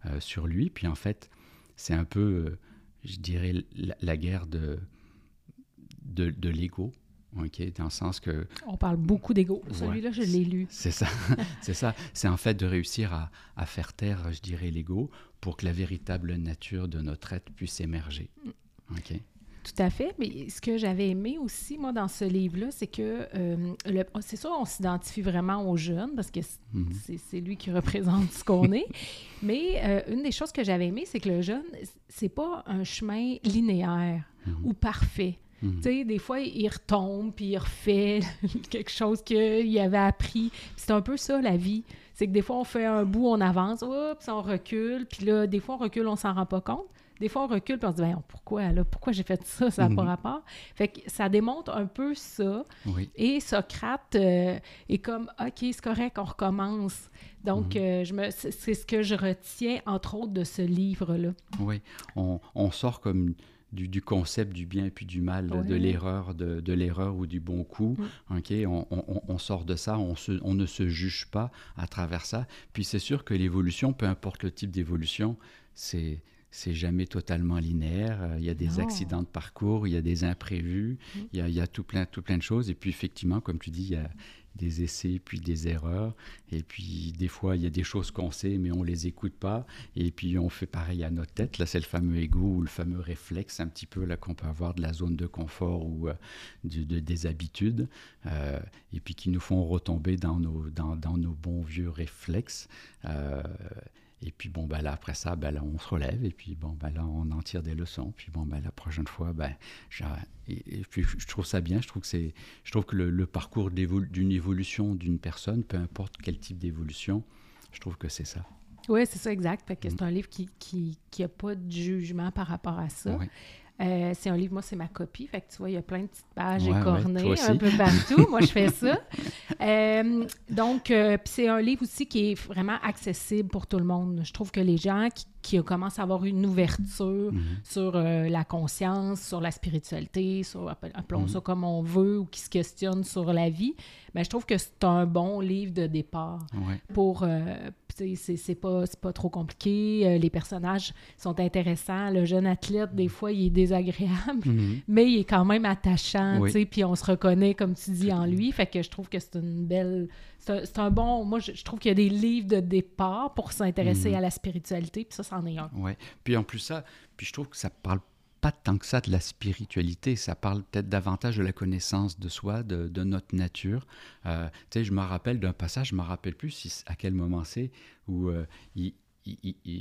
euh, sur lui. Puis, en fait, c'est un peu je dirais, la, guerre de, de, de l'ego. OK, dans le sens que... On parle beaucoup d'ego. Celui-là, je l'ai lu. C'est ça. c'est ça. C'est en fait de réussir à, à faire taire, je dirais, l'ego pour que la véritable nature de notre être puisse émerger. Mm. OK. Tout à fait. Mais ce que j'avais aimé aussi, moi, dans ce livre-là, c'est que euh, c'est sûr, on s'identifie vraiment aux jeunes parce que mhm. c'est lui qui représente ce qu'on est. Mais euh, une des choses que j'avais aimé, c'est que le jeune, c'est pas un chemin linéaire mhm. ou parfait. Mhm. Tu sais, des fois, il retombe, puis il refait quelque chose qu'il avait appris. C'est un peu ça, la vie. C'est que des fois, on fait un bout, on avance, oups, on recule, puis là, des fois, on recule, on s'en rend pas compte. Des fois, on recule et on se dit, ben, pourquoi, là, pourquoi j'ai fait ça, ça n'a pas mhm. rapport. Fait que ça démontre un peu ça. Et Socrate euh, est comme, OK, c'est correct, on recommence. Donc, mhm. euh, je me, c'est ce que je retiens, entre autres, de ce livre-là. Oui, on, on sort comme du, du, concept du bien et puis du mal, de l'erreur, de, de l'erreur ou du bon coup. Mm. ok? On, on, on, sort de ça, on, se, on ne se juge pas à travers ça. Puis c'est sûr que l'évolution, peu importe le type d'évolution, c'est c'est jamais totalement linéaire. Euh, il y a des accidents de parcours, il y a des imprévus, mm. il, y a, il y a, tout, plein, tout plein de choses. Et puis effectivement, comme tu dis, il y a des essais, puis des erreurs. Et puis des fois, il y a des choses qu'on sait, mais on les écoute pas. Et puis on fait pareil à notre tête. Là, c'est le fameux ego ou le fameux réflexe un petit peu là qu'on peut avoir de la zone de confort ou euh, de, des habitudes. Euh, et puis qui nous font retomber dans nos, dans, dans nos bons vieux réflexes. Et puis bon, ben là, après ça, ben là, on se relève et puis bon, ben là, on en tire des leçons. Puis bon, ben la prochaine fois, ben, et, puis je trouve ça bien. Je trouve que c'est, je trouve que le, parcours d'une évolution d'une personne, peu importe quel type d'évolution, je trouve que c'est ça. Oui, c'est ça, exact. Fait que c'est mm. un livre qui n'a qui, qui a pas de jugement par rapport à ça. Euh, c'est un livre, moi, c'est ma copie. Fait que tu vois, il y a plein de petites pages écornées un peu partout. moi, je fais ça. Euh, donc, euh, c'est un livre aussi qui est vraiment accessible pour tout le monde. Je trouve que les gens qui, qui commencent à avoir une ouverture mhm. sur la conscience, sur la spiritualité, sur, appelons mhm. ça comme on veut, ou qui se questionnent sur la vie, ben, je trouve que c'est un bon livre de départ pour, c'est pas, pas trop compliqué. Euh, les personnages sont intéressants. Le jeune athlète, des fois, il est désagréable, mhm. mais il est quand même attachant, puis on se reconnaît, comme tu dis, en lui. Fait que je trouve que c'est une belle... C'est un, bon... Moi, je, trouve qu'il y a des livres de départ pour s'intéresser mhm. à la spiritualité, puis ça, c'en est un. Oui. Puis en plus ça, puis je trouve que ça parle pas tant que ça de la spiritualité, ça parle peut-être davantage de la connaissance de soi, de, notre nature. Euh, tu sais, je me rappelle d'un passage, je me rappelle plus à quel moment c'est, où euh, il,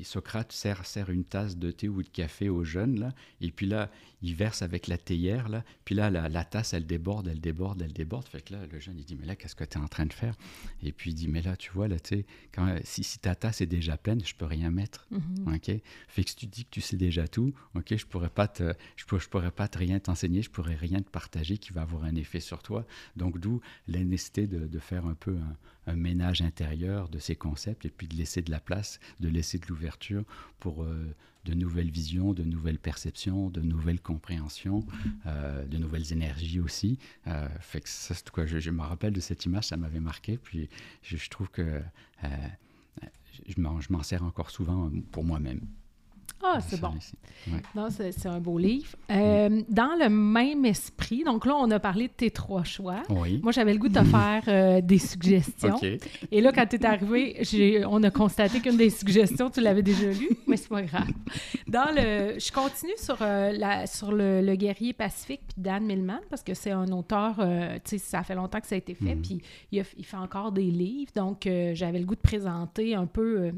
Socrate sert, sert, une tasse de thé ou de café aux jeunes, là, et puis là, il verse avec la théière, là, puis là, la, tasse, elle déborde, elle déborde, elle déborde. Fait que là, le jeune, il dit, mais là, qu'est-ce que tu es en train de faire? Et puis il dit, mais là, tu vois, là, tu sais, quand, si, si, ta tasse est déjà pleine, je peux rien mettre. Mm-hmm. OK? Fait que si tu dis que tu sais déjà tout, OK, je pourrais pas te, je, je pourrais pas te rien t'enseigner, je pourrais rien te partager qui va avoir un effet sur toi. Donc, d'où la nécessité de, de, faire un peu un, un, ménage intérieur de ces concepts et puis de laisser de la place, de laisser de l'ouverture pour euh, de nouvelles visions, de nouvelles perceptions, de nouvelles compréhensions, euh, de nouvelles énergies aussi. Euh, fait que ça, je, me rappelle de cette image, ça m'avait marqué. Puis je, trouve que je m'en sers encore souvent pour moi-même. Ah, c'est bon. Non, c'est un beau livre. Euh, dans le même esprit, donc là, on a parlé de tes trois choix. Oui. Moi, j'avais le goût de te faire euh, des suggestions. Et là, quand tu es arrivé, on a constaté qu'une des suggestions, tu l'avais déjà lue, mais c'est pas grave. Dans le, je continue sur, euh, la, sur le, guerrier pacifique puis Dan Millman, parce que c'est un auteur, tu sais, ça fait longtemps que ça a été fait, mhm. puis il, il, fait encore des livres. Donc, j'avais le goût de présenter un peu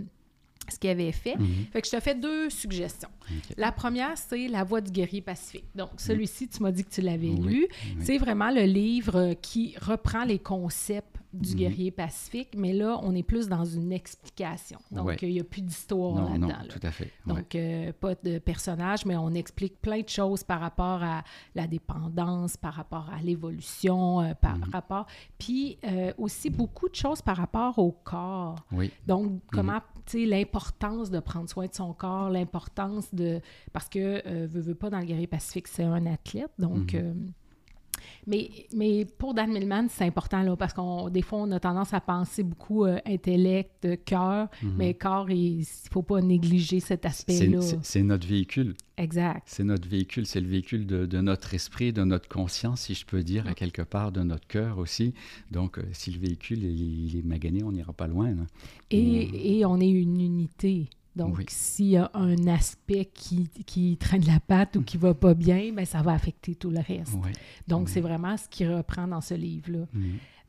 ce qu'il avait fait. Mhm. Fait que je te fais deux suggestions. La première, c'est La voix du guerrier pacifique. Donc, celui-ci, tu m'as dit que tu l'avais lu. C'est vraiment le livre qui reprend les concepts du Mhm. guerrier pacifique, mais là, on est plus dans une explication. Donc, Ouais. il n'y a plus d'histoire là-dedans. là. tout à fait. ouais. Donc, euh, pas de personnage, mais on explique plein de choses par rapport à la dépendance, par rapport à l'évolution, euh, par Mhm. rapport... Puis euh, aussi beaucoup de choses par rapport au corps. Oui, Donc, comment, tu sais, l'importance de prendre soin de son corps, l'importance de... Parce que, euh, veut, veut pas, dans le guerrier pacifique, c'est un athlète, donc... Mhm. euh, mais, mais pour Dan Millman, c'est important, là, parce qu'on des fois, on a tendance à penser beaucoup euh, intellect, euh, cœur, Mhm. mais corps, il ne faut pas négliger cet aspect-là. c'est- notre véhicule. Exact. C'est notre véhicule, c'est le véhicule de, de notre esprit, de notre conscience, si je peux dire, à quelque part, de notre cœur aussi. Donc, euh, si le véhicule il, il est magané, on n'ira pas loin. là. Et, et on est une unité. Donc, Oui. s'il y a un aspect qui, qui traîne la patte ou qui va pas bien, ben, ça va affecter tout le reste. Donc, c'est vraiment ce qui reprend dans ce livre-là.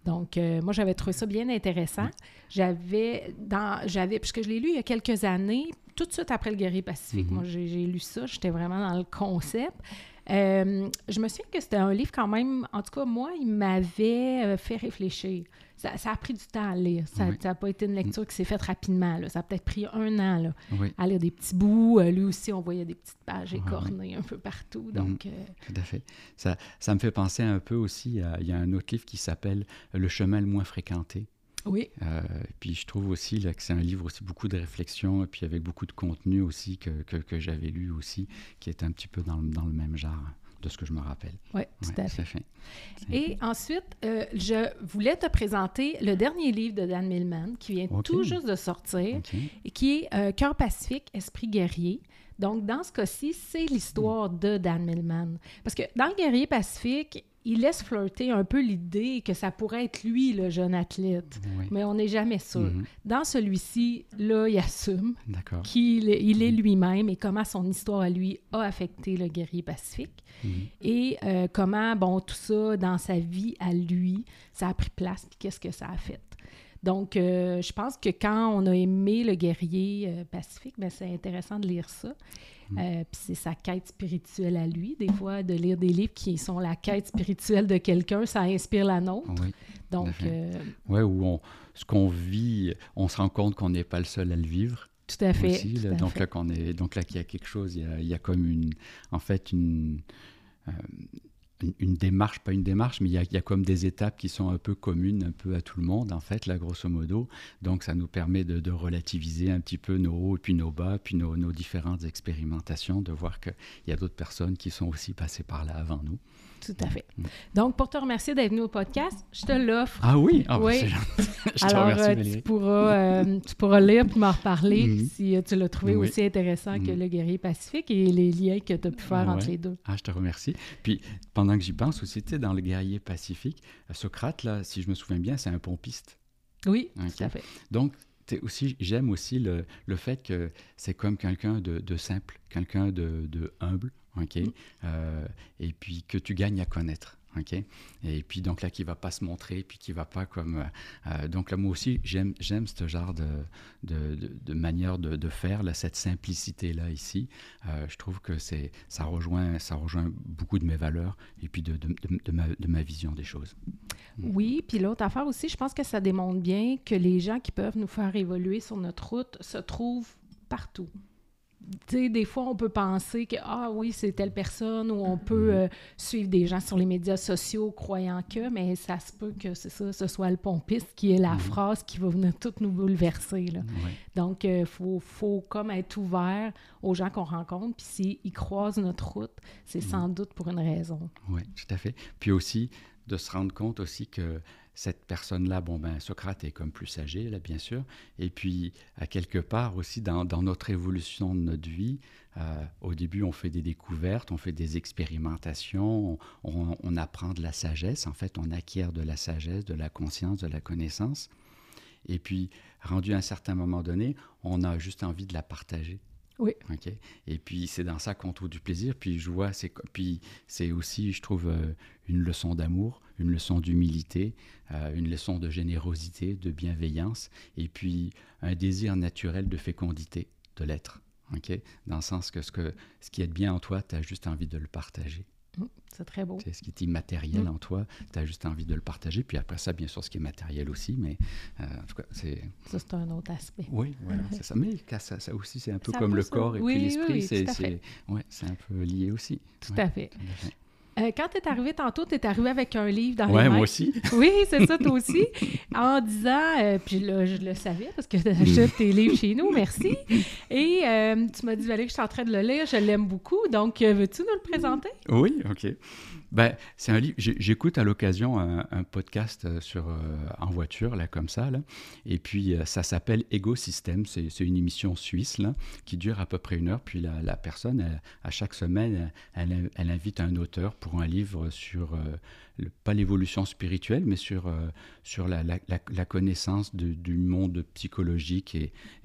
Donc, euh, moi, j'avais trouvé ça bien intéressant. J'avais, dans, j'avais, puisque je l'ai lu il y a quelques années, tout de suite après le guerrier pacifique. Mhm. Moi, j'ai lu ça, j'étais vraiment dans le concept. Euh, je me souviens que c'était un livre quand même, en tout cas, moi, il m'avait euh, fait réfléchir. Ça, ça a pris du temps à lire. Ça Oui. n'a pas été une lecture qui s'est faite rapidement. là. Ça a peut-être pris un an là, Oui, à lire des petits bouts. Euh, lui aussi, on voyait des petites pages écornées un peu partout. Euh, tout à fait. Ça, ça me fait penser un peu aussi à... Il y a un autre livre qui s'appelle Le chemin le moins fréquenté. Oui, Euh, puis je trouve aussi là, que c'est un livre aussi beaucoup de réflexion, et puis avec beaucoup de contenu aussi que, que, que j'avais lu aussi, qui est un petit peu dans le, dans le même genre de ce que je me rappelle. oui, tout Ouais, à fait. fait. Et ensuite, euh, je voulais te présenter le dernier livre de Dan Millman qui vient tout juste de sortir et qui est euh, Cœur pacifique, esprit guerrier. Donc, dans ce cas-ci, c'est l'histoire de Dan Millman. Parce que dans le guerrier pacifique, il laisse flirter un peu l'idée que ça pourrait être lui, le jeune athlète. Oui. Mais on n'est jamais sûr. Mhm. Dans celui-ci, là, il assume qu'il il est lui-même et comment son histoire à lui a affecté le guerrier pacifique Mhm. et euh, comment, bon, tout ça dans sa vie à lui, ça a pris place, puis qu'est-ce que ça a fait. Donc, euh, je pense que quand on a aimé le guerrier euh, pacifique, ben, c'est intéressant de lire ça. Euh, puis c'est sa quête spirituelle à lui. Des fois, de lire des livres qui sont la quête spirituelle de quelqu'un, ça inspire la nôtre. Oui. Donc, euh, Ouais, où on, ce qu'on vit, on se rend compte qu'on n'est pas le seul à le vivre. tout à fait. aussi, tout là. à donc fait. là qu'on est donc là qu'il y a quelque chose il y a, il y a comme une en fait une, euh, une démarche pas une démarche mais il y, a, comme des étapes qui sont un peu communes un peu à tout le monde en fait là grosso modo. Donc ça nous permet de, de relativiser un petit peu nos hauts et puis nos bas puis nos, nos différentes expérimentations de voir qu'il y a d'autres personnes qui sont aussi passées par là avant nous Tout à fait. Mm. Donc, pour te remercier d'être venu au podcast, je te l'offre. ah oui, ah, bah, Oui. je te Alors, remercie euh, tu, pourras, euh, tu pourras lire puis m'en reparler Mhm. si euh, tu l'as trouvé Oui. aussi intéressant que Mhm. le guerrier pacifique et les liens que tu as pu faire entre les deux. Ah, je te remercie. Puis, pendant que j'y pense aussi, tu sais, dans le guerrier pacifique, Socrate, là, si je me souviens bien, c'est un pompiste. Oui, tout à fait. Donc, aussi, j'aime aussi le, le fait que c'est comme quelqu'un de, de simple, quelqu'un de, de humble, OK? Mm. Euh, et puis que tu gagnes à connaître. OK? Et puis donc là, qui va pas se montrer, puis qui va pas comme... euh, euh, donc là, moi aussi, j'aime, j'aime ce genre de, de, de- de manière de, de faire, là, cette simplicité-là ici. Euh, je trouve que c'est, ça, rejoint, ça rejoint beaucoup de mes valeurs et puis de, de, de- de ma, de ma vision des choses. Mm. Oui, puis l'autre affaire aussi, je pense que ça démontre bien que les gens qui peuvent nous faire évoluer sur notre route se trouvent partout. Tu sais, des fois, on peut penser que, ah oui, c'est telle personne, ou on peut Mhm. euh, suivre des gens sur les médias sociaux croyant que, mais ça se peut que c'est ça, ce soit le pompiste qui est la Mhm. phrase qui va venir tout nous bouleverser. Là. Ouais. Donc, il faut, faut comme être ouvert aux gens qu'on rencontre, puis s'ils croisent notre route, c'est sans doute pour une raison. Oui, tout à fait. Puis aussi, de se rendre compte aussi que cette personne-là, bon, ben, Socrate est comme plus âgé, là, bien sûr. Et puis, à quelque part aussi, dans, notre évolution de notre vie, euh, au début, on fait des découvertes, on fait des expérimentations, on, on- on apprend de la sagesse. En fait, on acquiert de la sagesse, de la conscience, de la connaissance. Et puis, rendu à un certain moment donné, on a juste envie de la partager. Oui. Et puis, c'est dans ça qu'on trouve du plaisir. Puis, je vois, c'est, puis, c'est aussi, je trouve, euh, une leçon d'amour, une leçon d'humilité, euh, une leçon de générosité, de bienveillance, et puis un désir naturel de fécondité de l'être. OK? Dans le sens que ce, que ce qui est bien en toi, tu as juste envie de le partager. Mm, c'est très beau. C'est ce qui est immatériel Mm. en toi, tu as juste envie de le partager. Puis après ça, bien sûr, ce qui est matériel aussi, mais euh, en tout cas, c'est... Ça, c'est un autre aspect. Oui, voilà, c'est ça. Mais ça, ça aussi, c'est un peu Ça comme le ça. corps et Oui, puis oui, l'esprit. oui, fait. c'est, ouais, c'est un peu lié aussi. Tout Ouais, à fait. tout à fait. Euh, quand tu es arrivé tantôt, tu es arrivé avec un livre dans les Ouais, mains. moi aussi. Oui, c'est ça, toi aussi. En disant, euh, puis là, je le savais parce que tu achètes tes livres chez nous, merci. Et euh, tu m'as dit, Valérie, je suis en train de le lire, je l'aime beaucoup. Donc, veux-tu nous le présenter? Oui, ok. Ben, c'est un livre. J'écoute à l'occasion un, un podcast sur euh, en voiture là comme ça là, et puis euh, ça s'appelle Ecosystem. C'est c'est une émission suisse là qui dure à peu près une heure. Puis la, la personne, elle- à chaque semaine, elle, elle invite un auteur pour un livre sur euh, pas l'évolution spirituelle, mais sur euh, la, connaissance du monde psychologique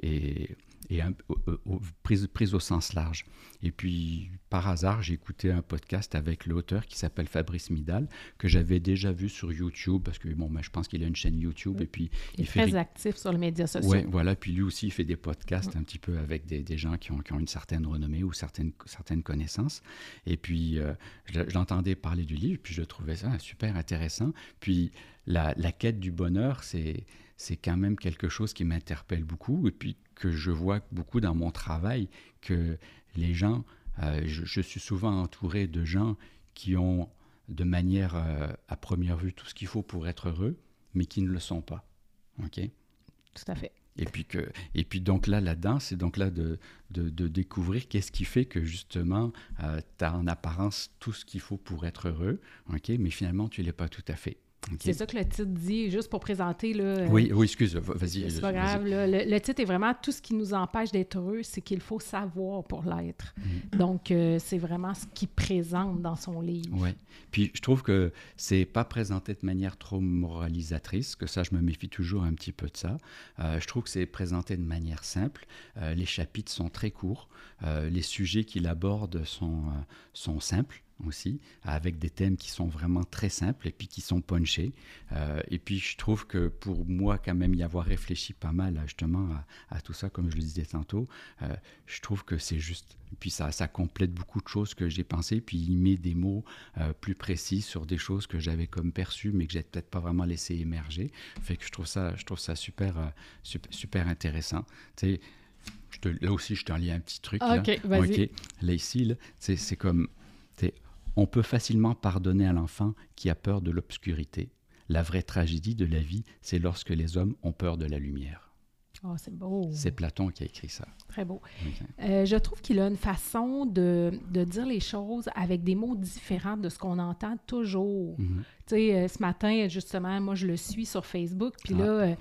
et et un- au- au- prise, prise au sens large. Et puis, par hasard, j'ai écouté un podcast avec l'auteur qui s'appelle Fabrice Midal, que j'avais déjà vu sur YouTube, parce que bon, ben, je pense qu'il a une chaîne YouTube, et puis Il est fait... très actif sur les médias sociaux. Ouais, voilà, puis lui aussi, il fait des podcasts un petit peu avec des, des gens qui ont, qui ont une certaine renommée ou certaines, certaines connaissances. Et puis, euh, je, je l'entendais parler du livre, puis je trouvais ça super intéressant. Puis, la, la quête du bonheur, c'est, c'est quand même quelque chose qui m'interpelle beaucoup, et puis que je vois beaucoup dans mon travail, que les gens, euh, je, je suis souvent entouré de gens qui ont de manière euh, à première vue tout ce qu'il faut pour être heureux, mais qui ne le sont pas. OK? Tout à fait. Et puis, que, et puis donc là, là-dedans, c'est donc là de, de, de découvrir qu'est-ce qui fait que justement, tu as en apparence tout ce qu'il faut pour être heureux, ok, mais finalement, tu ne l'es pas tout à fait. C'est ça que le titre dit, juste pour présenter. Là, euh, Oui, oui, excuse, va- vas-y. C'est pas grave. là. Le, le titre est vraiment tout ce qui nous empêche d'être heureux, c'est qu'il faut savoir pour l'être. Donc, euh, c'est vraiment ce qu'il présente dans son livre. Ouais. Puis je trouve que c'est pas présenté de manière trop moralisatrice, que ça, je me méfie toujours un petit peu de ça. Euh, je trouve que c'est présenté de manière simple. Euh, les chapitres sont très courts. Les sujets qu'il aborde sont, sont simples aussi, avec des thèmes qui sont vraiment très simples et puis qui sont punchés. Euh, et puis je trouve que pour moi, quand même, y avoir réfléchi pas mal justement à, à tout ça, comme je le disais tantôt, euh, je trouve que c'est juste. Et puis ça, ça complète beaucoup de choses que j'ai pensées, puis il met des mots euh, plus précis sur des choses que j'avais comme perçues, mais que j'ai peut-être pas vraiment laissé émerger. Fait que je trouve ça, je trouve ça super, super, super intéressant. Tu sais, je te- là aussi, je t'en lis un petit truc. là. OK, vas-y. Là, ici, là, c'est comme, on peut facilement pardonner à l'enfant qui a peur de l'obscurité. La vraie tragédie de la vie, c'est lorsque les hommes ont peur de la lumière. Oh, c'est beau. C'est Platon qui a écrit ça. Très beau. Euh, je trouve qu'il a une façon de, de dire les choses avec des mots différents de ce qu'on entend toujours. Mhm. Tu sais, euh, ce matin, justement, moi, je le suis sur Facebook, puis Ah. là, euh,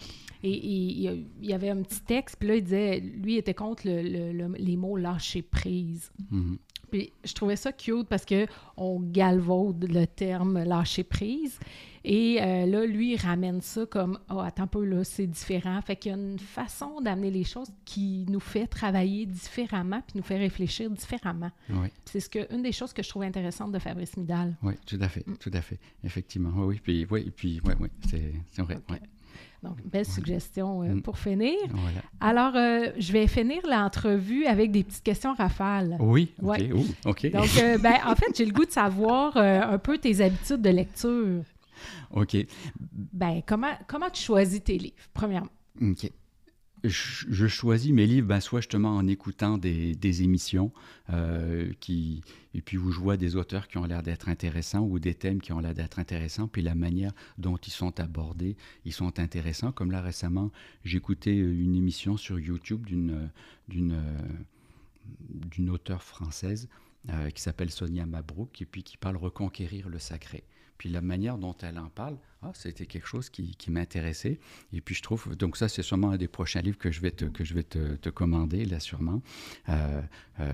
et, et il y avait un petit texte, puis là, il disait, lui, il était contre le- le- le- les mots lâcher prise. Mhm. Puis je trouvais ça cute parce que on galvaude le terme lâcher prise. Et euh, là, lui, il ramène ça comme Oh, attends un peu, là, c'est différent. Fait qu'il y a une façon d'amener les choses qui nous fait travailler différemment puis nous fait réfléchir différemment. Oui. C'est ce que, une des choses que je trouve intéressante de Fabrice Midal. Oui, tout à fait, Mm. tout à fait, effectivement. Oui, oui, puis, oui, puis, oui, oui, c'est vrai. Ouais. Donc, belle suggestion euh, Mm. pour finir. Voilà. Alors, euh, je vais finir l'entrevue avec des petites questions rafales. Oui, OK. Ouais. ouh, OK. Donc, euh, ben, en fait, j'ai le goût de savoir un peu tes habitudes de lecture. OK. Ben, comment, comment tu choisis tes livres, premièrement? OK. Je, choisis mes livres ben, soit justement en écoutant des, émissions euh, qui, et puis où je vois des auteurs qui ont l'air d'être intéressants ou des thèmes qui ont l'air d'être intéressants, puis la manière dont ils sont abordés, ils sont intéressants. Comme là récemment, j'écoutais une émission sur YouTube d'une euh, auteure française euh, qui s'appelle Sonia Mabrouk et puis qui parle reconquérir le sacré. Puis la manière dont elle en parle, ah, c'était quelque chose qui, m'intéressait. Et puis je trouve, donc ça c'est sûrement un des prochains livres que je vais te, commander, là sûrement. Euh, euh,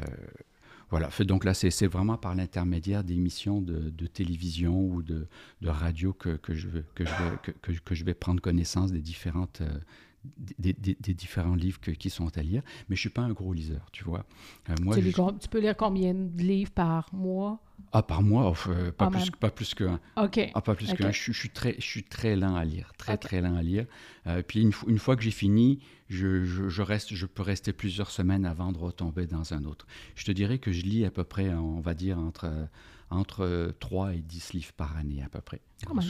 voilà, donc là c'est vraiment par l'intermédiaire d'émissions de, télévision ou de, radio que, je, vais, que, que, que je vais prendre connaissance des différentes, des, différents livres qui sont à lire, mais je ne suis pas un gros liseur, tu vois. Euh, moi, tu, tu, peux lire combien de livres par mois? Ah, par mois, euh, pas, plus, pas plus qu'un. OK. Ah, pas plus qu'un. Je, suis très, je suis très lent à lire, très, très lent à lire. Euh, puis une, une, fois que j'ai fini, je, je, reste, je peux rester plusieurs semaines avant de retomber dans un autre. Je te dirais que je lis à peu près, on va dire, entre, entre 3 et 10 livres par année à peu près.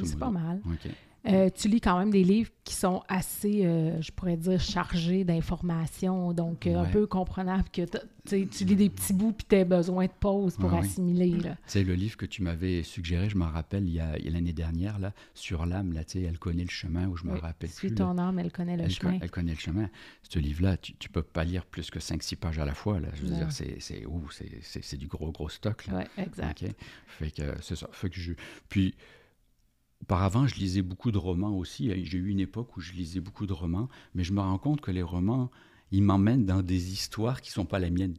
c'est pas mal. OK. Euh, tu lis quand même des livres qui sont assez, euh, je pourrais dire, chargés d'informations, donc euh, un peu comprenable que tu lis des petits bouts puis tu as besoin de pause pour assimiler. C'est le livre que tu m'avais suggéré, je m'en rappelle, il y a, l'année dernière, là, sur l'âme, là, elle connaît le chemin, où je me rappelle Suis plus. ton âme, elle connaît le chemin. elle connaît le chemin. Ce livre-là, tu ne peux pas lire plus que 5-6 pages à la fois. Là. Je veux dire, c'est, du gros, gros stock. Oui, exact. Fait que c'est ça. Fait que je... Puis Auparavant, je lisais beaucoup de romans aussi. J'ai eu une époque où je lisais beaucoup de romans, mais je me rends compte que les romans, ils m'emmènent dans des histoires qui ne sont pas les miennes.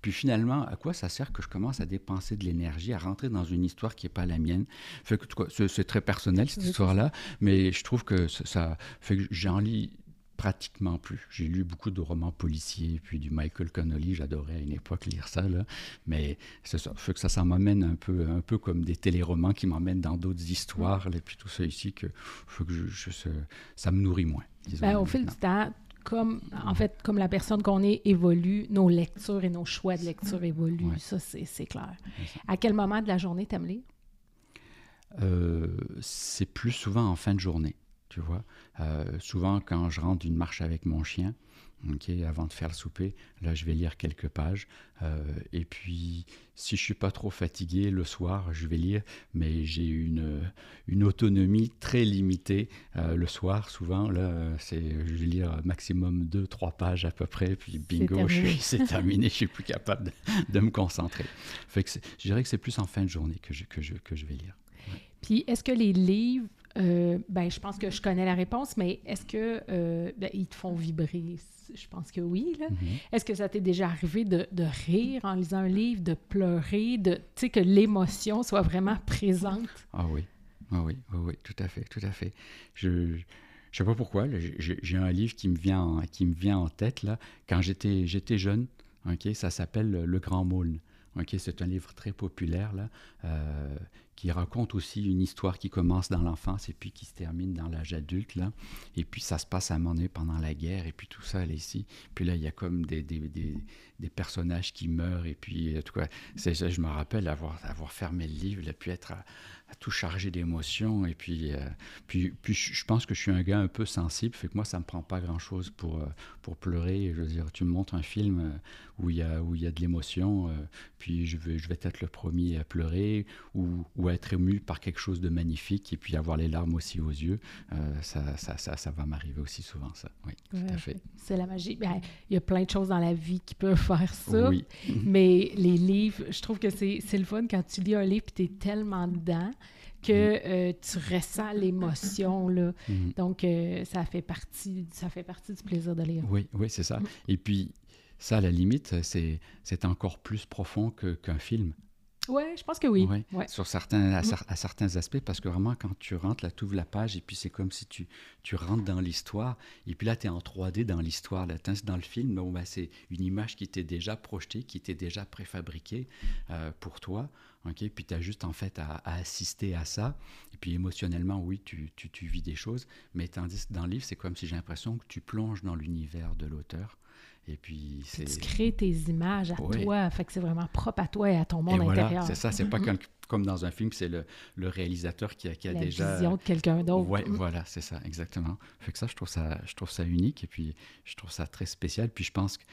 Puis finalement, à quoi ça sert que je commence à dépenser de l'énergie, à rentrer dans une histoire qui n'est pas la mienne? Fait que, C'est très personnel, cette histoire-là, mais je trouve que ça, ça fait que j'en lis pratiquement plus. J'ai lu beaucoup de romans policiers, puis du Michael Connolly, j'adorais à une époque lire ça, là. mais c'est ça, fait que ça, ça m'amène un peu, un peu comme des téléromans qui m'emmènent dans d'autres histoires, et puis tout ça ici, que, que je, ça me nourrit moins. Ben, au fil du temps, comme, en fait, comme la personne qu'on est évolue, nos lectures et nos choix de lecture évoluent, ça c'est clair. À quel moment de la journée t'aimes lire? Euh, c'est plus souvent en fin de journée tu vois. Euh, souvent, quand je rentre d'une marche avec mon chien, avant de faire le souper, là, je vais lire quelques pages. Euh, et puis, si je suis pas trop fatigué, le soir, je vais lire, mais j'ai une, une autonomie très limitée. Euh, le soir, souvent, là, c'est, je vais lire maximum deux, trois pages à peu près, puis bingo, c'est terminé, je suis plus capable de, me concentrer. Fait que je dirais que c'est plus en fin de journée que je, que je, que je vais lire. Puis, est-ce que les livres euh, ben, je pense que je connais la réponse, mais est-ce que euh, ben, ils te font vibrer? Je pense que oui. Mm-hmm. Est-ce que ça t'est déjà arrivé de, rire en lisant un livre, de pleurer, de que l'émotion soit vraiment présente? Ah oui. Ah oui, oui, oui, tout à fait, tout à fait. Je ne sais pas pourquoi, j'ai un livre qui me vient en, qui me vient en tête là. Quand j'étais jeune, ok, ça s'appelle Le Grand Moulin. Ok, c'est un livre très populaire là. Euh, qui raconte aussi une histoire qui commence dans l'enfance et puis qui se termine dans l'âge adulte. Là. Et puis ça se passe à un moment donné pendant la guerre et puis tout ça, elle est ici. Puis là, il y a comme des, des, des, des personnages qui meurent et puis, en tout cas, je me rappelle avoir, avoir fermé le livre et puis être à, tout chargé d'émotions. Et puis, euh, puis, puis je pense que je suis un gars un peu sensible, fait que moi, ça me prend pas grand-chose pour, euh, pour pleurer. Je veux dire, tu me montres un film euh, où il y a, où il y a de l'émotion, puis je vais, je vais être le premier à pleurer ou, être ému par quelque chose de magnifique et puis avoir les larmes aussi aux yeux. ça, ça, ça, ça, va m'arriver aussi souvent, ça. Oui, tout à fait. C'est la magie. Ben, il y a plein de choses dans la vie qui peuvent faire ça. Oui. mais les livres, je trouve que c'est le fun quand tu lis un livre et tu es tellement dedans que mm. euh, tu ressens l'émotion. là. Mm. Donc, euh, ça, fait partie, ça fait partie du plaisir de lire. Oui, oui, c'est ça. Mm. Et puis, ça, à la limite, c'est encore plus profond qu'un film. Oui, je pense que oui. Sur certains, à, certains aspects, parce que vraiment, quand tu rentres, là, tu ouvres la page et puis c'est comme si tu, tu rentres dans l'histoire. Et puis là, tu es en 3D dans l'histoire. Là, dans le film, bon, ben, c'est une image qui était déjà projetée, qui était déjà préfabriquée euh, pour toi. OK? Puis tu as juste en fait à, assister à ça. Et puis émotionnellement, oui, tu, tu, tu vis des choses. Mais tandis que dans le livre, c'est comme si j'ai l'impression que tu plonges dans l'univers de l'auteur. Et puis, c'est... Tu crées tes images à toi, fait que c'est vraiment propre à toi et à ton monde et voilà, C'est ça, c'est pas mm-hmm. comme dans un film, c'est le, le, réalisateur qui a, qui a La déjà... vision de quelqu'un d'autre. Oui, mm. voilà, c'est ça, exactement. Fait que ça, je trouve ça, je trouve ça unique et puis je trouve ça très spécial. Puis je pense que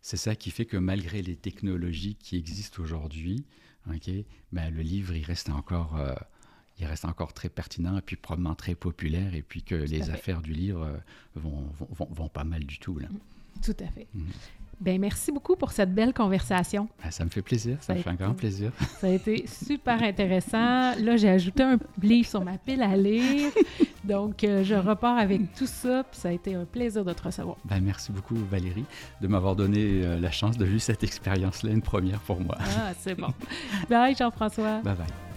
c'est ça qui fait que malgré les technologies qui existent aujourd'hui, ok, ben, le livre, il reste encore... Euh, il reste encore très pertinent et puis probablement très populaire et puis que les affaires du livre euh, vont, vont, vont, pas mal du tout. Là. Mm. Tout à fait. Mhm. Ben, merci beaucoup pour cette belle conversation. Ben, ça me fait plaisir, ça, me fait un grand plaisir. Ça a été super intéressant. Là, j'ai ajouté un livre sur ma pile à lire. Donc, euh, je repars avec tout ça. Puis ça a été un plaisir de te recevoir. Ben, merci beaucoup, Valérie, de m'avoir donné euh, la chance de vivre cette expérience-là, une première pour moi. Ah, c'est bon. bye, Jean-François. Bye bye.